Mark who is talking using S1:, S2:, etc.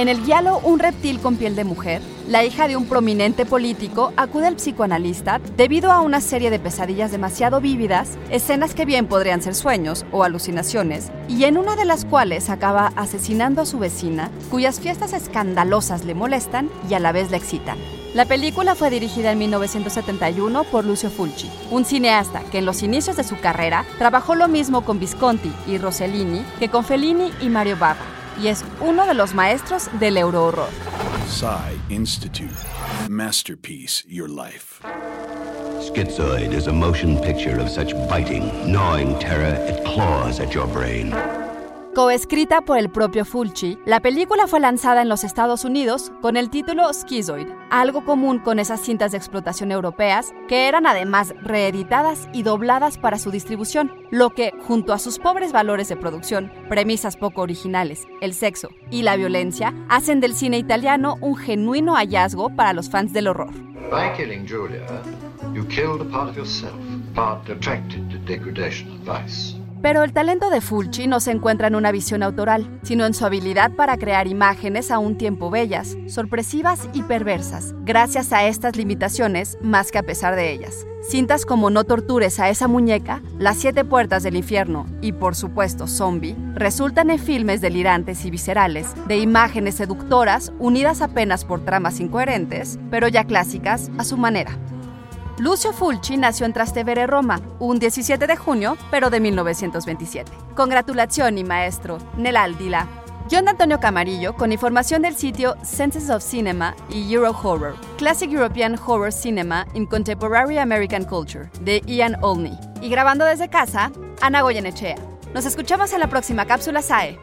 S1: En el guialo Un reptil con piel de mujer, la hija de un prominente político acude al psicoanalista debido a una serie de pesadillas demasiado vívidas, escenas que bien podrían ser sueños o alucinaciones, y en una de las cuales acaba asesinando a su vecina, cuyas fiestas escandalosas le molestan y a la vez le excitan. La película fue dirigida en 1971 por Lucio Fulci, un cineasta que en los inicios de su carrera trabajó lo mismo con Visconti y Rossellini que con Fellini y Mario Bava, y es uno de los maestros del eurohorror.
S2: Psy Institute. Masterpiece Your Life.
S3: Schizoid is a motion picture of such biting, gnawing terror it claws at your brain.
S1: Coescrita por el propio Fulci, la película fue lanzada en los Estados Unidos con el título Schizoid, algo común con esas cintas de explotación europeas que eran además reeditadas y dobladas para su distribución, lo que, junto a sus pobres valores de producción, premisas poco originales, el sexo y la violencia, hacen del cine italiano un genuino hallazgo para los fans del horror.
S4: By killing Julia, you killed a part of yourself, part attracted to degradation and vice.
S1: Pero el talento de Fulci no se encuentra en una visión autoral, sino en su habilidad para crear imágenes a un tiempo bellas, sorpresivas y perversas, gracias a estas limitaciones más que a pesar de ellas. Cintas como No tortures a esa muñeca, Las siete puertas del infierno y por supuesto Zombie resultan en filmes delirantes y viscerales, de imágenes seductoras unidas apenas por tramas incoherentes, pero ya clásicas a su manera. Lucio Fulci nació en Trastevere, Roma, un 17 de junio, pero de 1927. Congratulazioni, maestro, nell'aldila. John Antonio Camarillo, con información del sitio Senses of Cinema y Euro Horror, Classic European Horror Cinema in Contemporary American Culture, de Ian Olney. Y grabando desde casa, Ana Goyenechea. Nos escuchamos en la próxima cápsula SAE.